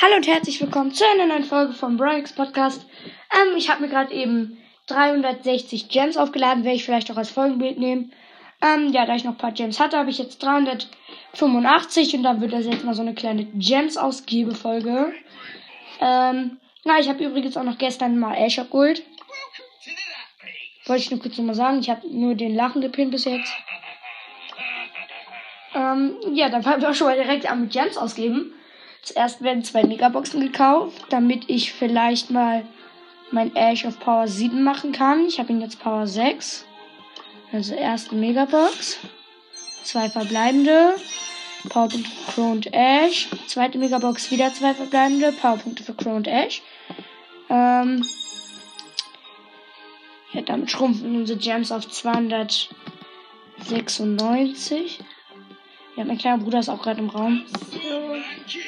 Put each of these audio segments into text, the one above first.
Hallo und herzlich willkommen zu einer neuen Folge vom Bronx Podcast. Ähm, ich habe mir gerade eben 360 Gems aufgeladen, werde ich vielleicht auch als Folgenbild nehmen. Ähm, ja, da ich noch ein paar Gems hatte, habe ich jetzt 385 und dann wird das jetzt mal so eine kleine Gems-Ausgebefolge. Ähm, na, ich habe übrigens auch noch gestern mal Ash abgeholt. Wollte ich nur kurz nochmal sagen, ich habe nur den Lachen gepinnt bis jetzt. Ähm, ja, dann fangen wir auch schon mal direkt an mit Gems ausgeben. Zuerst werden zwei Megaboxen gekauft, damit ich vielleicht mal mein Ash auf Power 7 machen kann. Ich habe ihn jetzt Power 6. Also erste Megabox. Zwei verbleibende. Powerpunkte für Crow und Ash. Zweite Megabox wieder zwei verbleibende. Powerpunkte für Crow und Ash. Ähm ja, damit schrumpfen unsere Gems auf 296. Ja, mein kleiner Bruder ist auch gerade im Raum.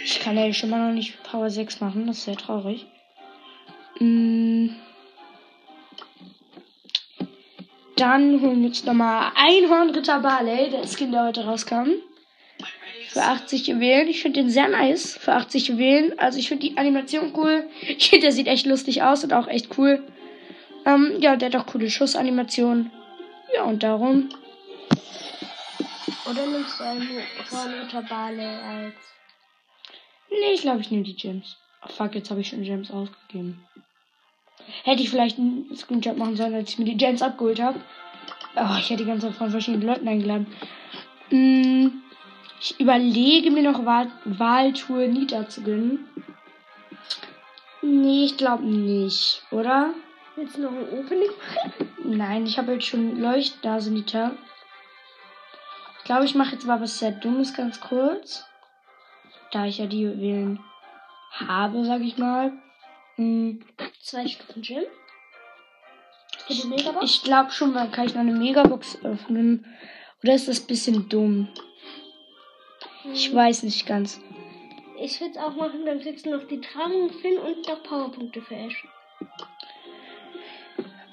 Ich kann ja schon mal noch nicht Power 6 machen, das ist sehr traurig. Mm. Dann holen wir uns nochmal Einhornritter Barley, der Skin, der heute rauskam. Für 80 Juwelen. Ich finde den sehr nice. Für 80 Juwelen. Also ich finde die Animation cool. Ich finde, der sieht echt lustig aus und auch echt cool. Ähm, ja, der hat auch coole Schussanimationen. Ja, und darum oder nimmst du einen Hornritter Barley als. Nee, ich glaube, ich nehme die Gems. Oh, fuck, jetzt habe ich schon Gems ausgegeben. Hätte ich vielleicht einen Screenshot machen sollen, als ich mir die Gems abgeholt habe. Oh, ich hätte die ganze Zeit von verschiedenen Leuten eingeladen. Hm, ich überlege mir noch Wahl Wahltour Nita zu gönnen. Nee, ich glaube nicht, oder? Willst du noch ein Opening machen? Nein, ich habe jetzt schon Leuchtnase Nita. Ich glaube, ich mache jetzt mal was sehr Dummes ganz kurz. Da ich ja die Juwelen habe, sag ich mal. Hm. Zwei Stufen Gym. Für die Megabox? Ich glaube schon, dann kann ich noch eine Megabox öffnen. Oder ist das ein bisschen dumm? Hm. Ich weiß nicht ganz. Ich würde es auch machen, dann kriegst du noch die Tragung Finn und noch Powerpunkte für Ash.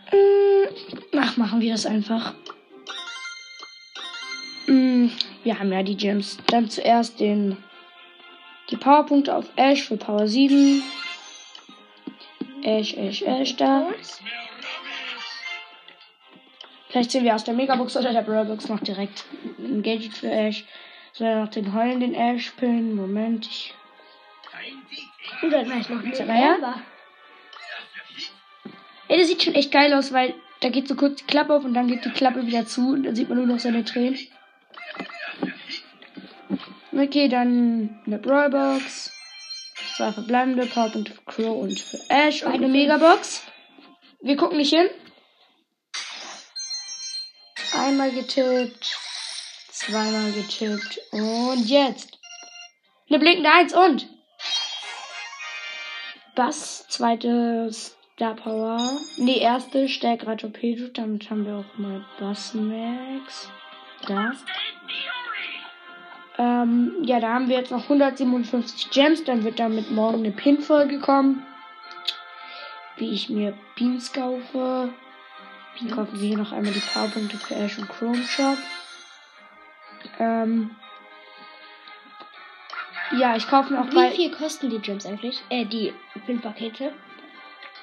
Hm. Ach, machen wir das einfach. Mm, wir haben ja die Gems. Dann zuerst den die Powerpunkte auf Ash für Power 7. Ash, Ash, Ash da. Vielleicht sehen wir aus der Megabox oder der Brawlbox noch direkt ein Gadget für Ash. Soll noch den heulenden Ash pillen. Moment, ich. Dann gleich noch ein ja? Ey, das sieht schon echt geil aus, weil da geht so kurz die Klappe auf und dann geht die Klappe wieder zu und dann sieht man nur noch seine Tränen. Okay, dann eine Brawlbox. Zwei verbleibende Powerpunkte für Crow und für Ash und eine Megabox. Wir gucken nicht hin. Einmal getippt. Zweimal getippt. Und jetzt. Eine blinkende Eins und. Bass, zweite Star Power. Nee, erste stärkerer Torpedo. Damit haben wir auch mal Bass Max. Da. Ähm, ja, da haben wir jetzt noch 157 Gems. Dann wird damit morgen eine Pin-Folge kommen. Wie ich mir Beans kaufe. Beans. Kaufen wir hier noch einmal die Powerpunkte für Ash und Chrome Shop. Ähm, ja, ich kaufe mir auch Wie viel kosten die Gems eigentlich? Äh, die Pin-Pakete?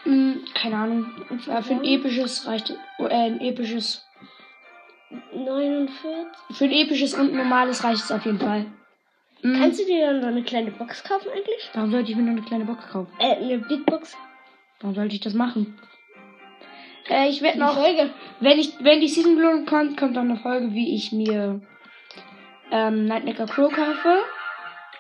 Hm, keine Ahnung. Für ein episches reicht, äh, ein episches 49. Für ein episches und normales reicht es auf jeden Fall. Mhm. Kannst du dir dann noch eine kleine Box kaufen eigentlich? Warum sollte ich mir noch eine kleine Box kaufen? Äh, eine Big Box. Warum sollte ich das machen? Äh, ich werde noch. Folge. Wenn ich, wenn die Season Belohnung kommt, kommt dann eine Folge, wie ich mir ähm, Nightmaker Crow kaufe.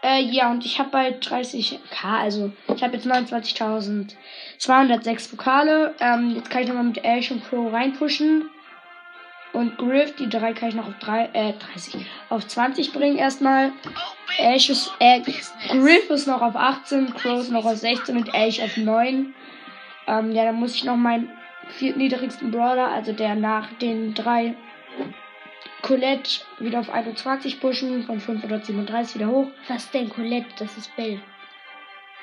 Äh, ja, und ich habe bald 30k, also ich habe jetzt 29.206 Pokale. Ähm, jetzt kann ich nochmal mit Ash und Crow reinpushen. Und Griff, die drei kann ich noch auf drei, äh, 30, auf 20 bringen erstmal. Ash ist, äh, Griff ist noch auf 18, Crow ist noch auf 16 und Ash auf 9. Ähm, ja, dann muss ich noch meinen viertniedrigsten Brawler, also der nach den drei Colette wieder auf 21 pushen, von 537 wieder hoch. Was denn Colette? Das ist Bell.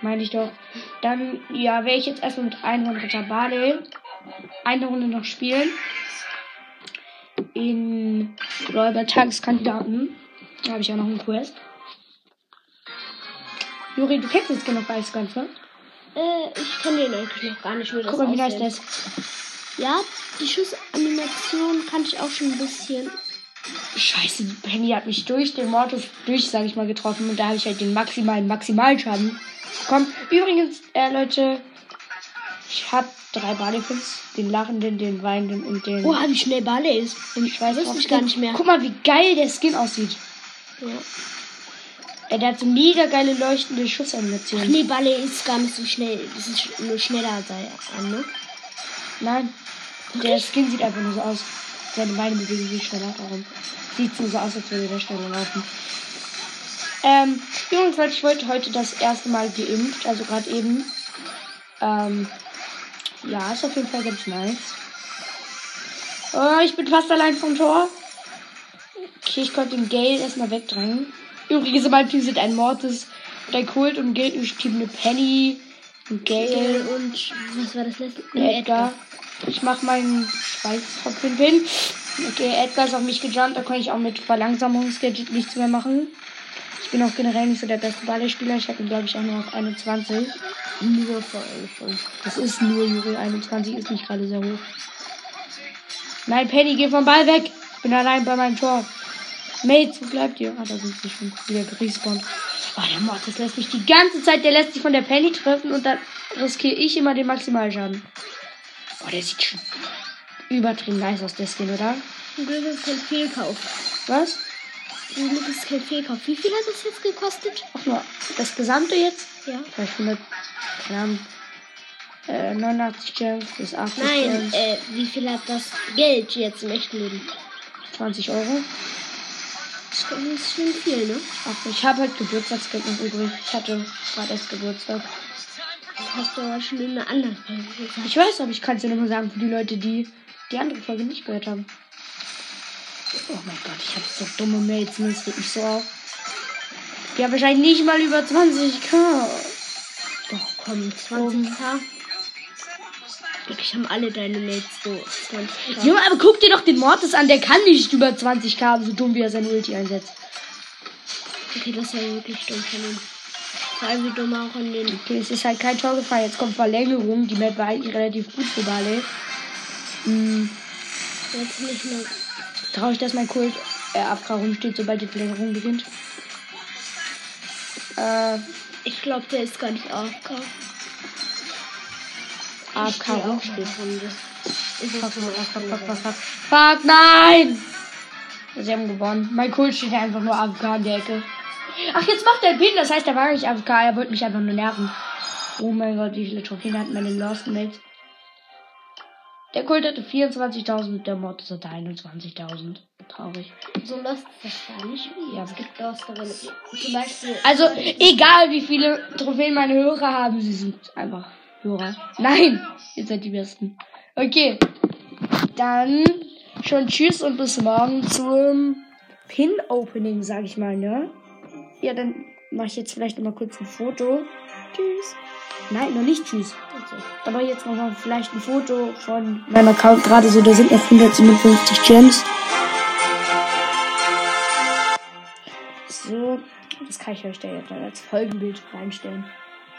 Meine ich doch. Dann, ja, werde ich jetzt erstmal mit 100er Barley eine Runde noch spielen in Räuber Tageskandidaten. Da habe ich auch noch einen Quest. Juri, du kennst jetzt genug Eisgans, ne? Äh, ich kenne den eigentlich noch gar nicht, das Guck mal, wie nice aussieht. das ist. Ja, die Schussanimation kann ich auch schon ein bisschen. Scheiße, Penny hat mich durch den Mortis durch, sag ich mal, getroffen. Und da habe ich halt den maximalen Maximalschaden bekommen. Übrigens, äh, Leute, ich habe drei Barleypins. Den lachenden, den weinenden und den... Boah, wie schnell Balle ist. ich weiß ich gar nicht mehr. Guck mal, wie geil der Skin aussieht. Ja. Äh, der hat so mega geile leuchtende Ach Schussanimationen. nee, Balle ist gar nicht so schnell. Das ist nur schneller als er ne? Nein, der Skin sieht einfach nur so aus. Seine Beine bewegen sich schneller. Darum sieht so, so aus, als würde der schneller laufen. Ähm, Leute, ich wollte heute das erste Mal geimpft, also gerade eben. Ähm, ja, ist auf jeden Fall ganz nice. Oh, ich bin fast allein vom Tor. Okay, ich konnte den Gale erstmal wegdrängen. Übrigens, in meinem Team sind ein Mortis und ein Kult und Gale ich Team eine Penny, ein Gale Und was war das letzte? und Edgar. Ich mach meinen Schweißtropfen hin. Okay, Edgar ist auf mich gejumpt, da kann ich auch mit Verlangsamungsgadget nichts mehr machen. Ich bin auch generell nicht so der beste Ballespieler. Ich habe ihn, glaube ich, auch nur auf 21. Nur vor allem. Das ist nur Juri 21, ist nicht gerade sehr hoch. Nein, Penny, geh vom Ball weg. Ich bin allein bei meinem Tor. Mates, wo bleibt ihr? Ah, da sind sie schon wieder gerespawnt. Oh, der Mortis lässt mich die ganze Zeit, der lässt sich von der Penny treffen und dann riskiere ich immer den Maximalschaden. Oh, der sieht schon übertrieben nice aus, der Skin, oder? Zum Glück ist kein Fehlkauf. Was? Ist kein Fehlkauf. Wie viel hat das jetzt gekostet? Ach nur, das gesamte jetzt? Ja. Vielleicht 100, keine Ahnung, äh, 89 Gems bis 80 Nein, äh, wie viel hat das Geld jetzt im echten Leben? 20 Euro. Das ist schon viel, ne? Ach, ich habe halt Geburtstagsgeld noch übrig. Ich hatte gerade erst Geburtstag. Das hast du aber schon in einer anderen Folge gesagt. Ich weiß, aber ich kann es ja nur mal sagen für die Leute, die die andere Folge nicht gehört haben. Oh mein Gott, ich habe so dumme Mates, ne? das regt mich so auf. Die haben wahrscheinlich nicht mal über 20k. Doch, komm, 20k. Wirklich haben alle deine Mates so 20k. Junge, aber guck dir doch den Mortis an, der kann nicht über 20k haben, so dumm wie er sein Ulti einsetzt. Okay, das ist ja wirklich dumm von ihm. Vor allem wie dumm auch an den. Okay, es ist halt kein Tor gefallen. Jetzt kommt Verlängerung. Die Map war eigentlich relativ gut für Barley. Hm, Jetzt nicht mehr. Traurig, dass mein Kult äh, AFK rumsteht, sobald die Verlängerung beginnt. Äh, Ich glaube, der ist gar nicht AFK. AFK rumsteht. Fuck, fuck, fuck, fuck, fuck, fuck. Nein! Sie haben gewonnen. Mein Kult steht einfach nur AFK in der Ecke. Ach, jetzt macht er Pin, das heißt, er war nicht AFK, er wollte mich einfach nur nerven. Oh mein Gott, wie viele Trophäen hat meine Lost Mates? Der Kult hatte 24.000, der Mortis hatte 21.000. Traurig. So ist das gar nicht. Ja. Es gibt lostere. Zum Beispiel. Also, egal wie viele Trophäen meine Hörer haben, sie sind einfach Hörer. Nein, ihr seid die Besten. Okay, dann schon tschüss und bis morgen zum Pin-Opening, sag ich mal, ne? Ja, dann mache ich jetzt vielleicht noch mal kurz ein Foto. Tschüss. Nein, noch nicht tschüss. Okay. Ich jetzt noch mal vielleicht ein Foto von meinem Account gerade so, da sind noch 157 Gems. So, das kann ich euch da jetzt als Folgenbild reinstellen.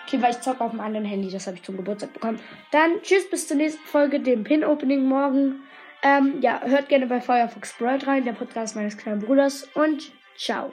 Okay, weil ich zocke auf dem anderen Handy, das habe ich zum Geburtstag bekommen. Dann tschüss, bis zur nächsten Folge, dem Pin-Opening morgen. Ähm, ja, hört gerne bei Firefox World rein, der Podcast meines kleinen Bruders. Und ciao.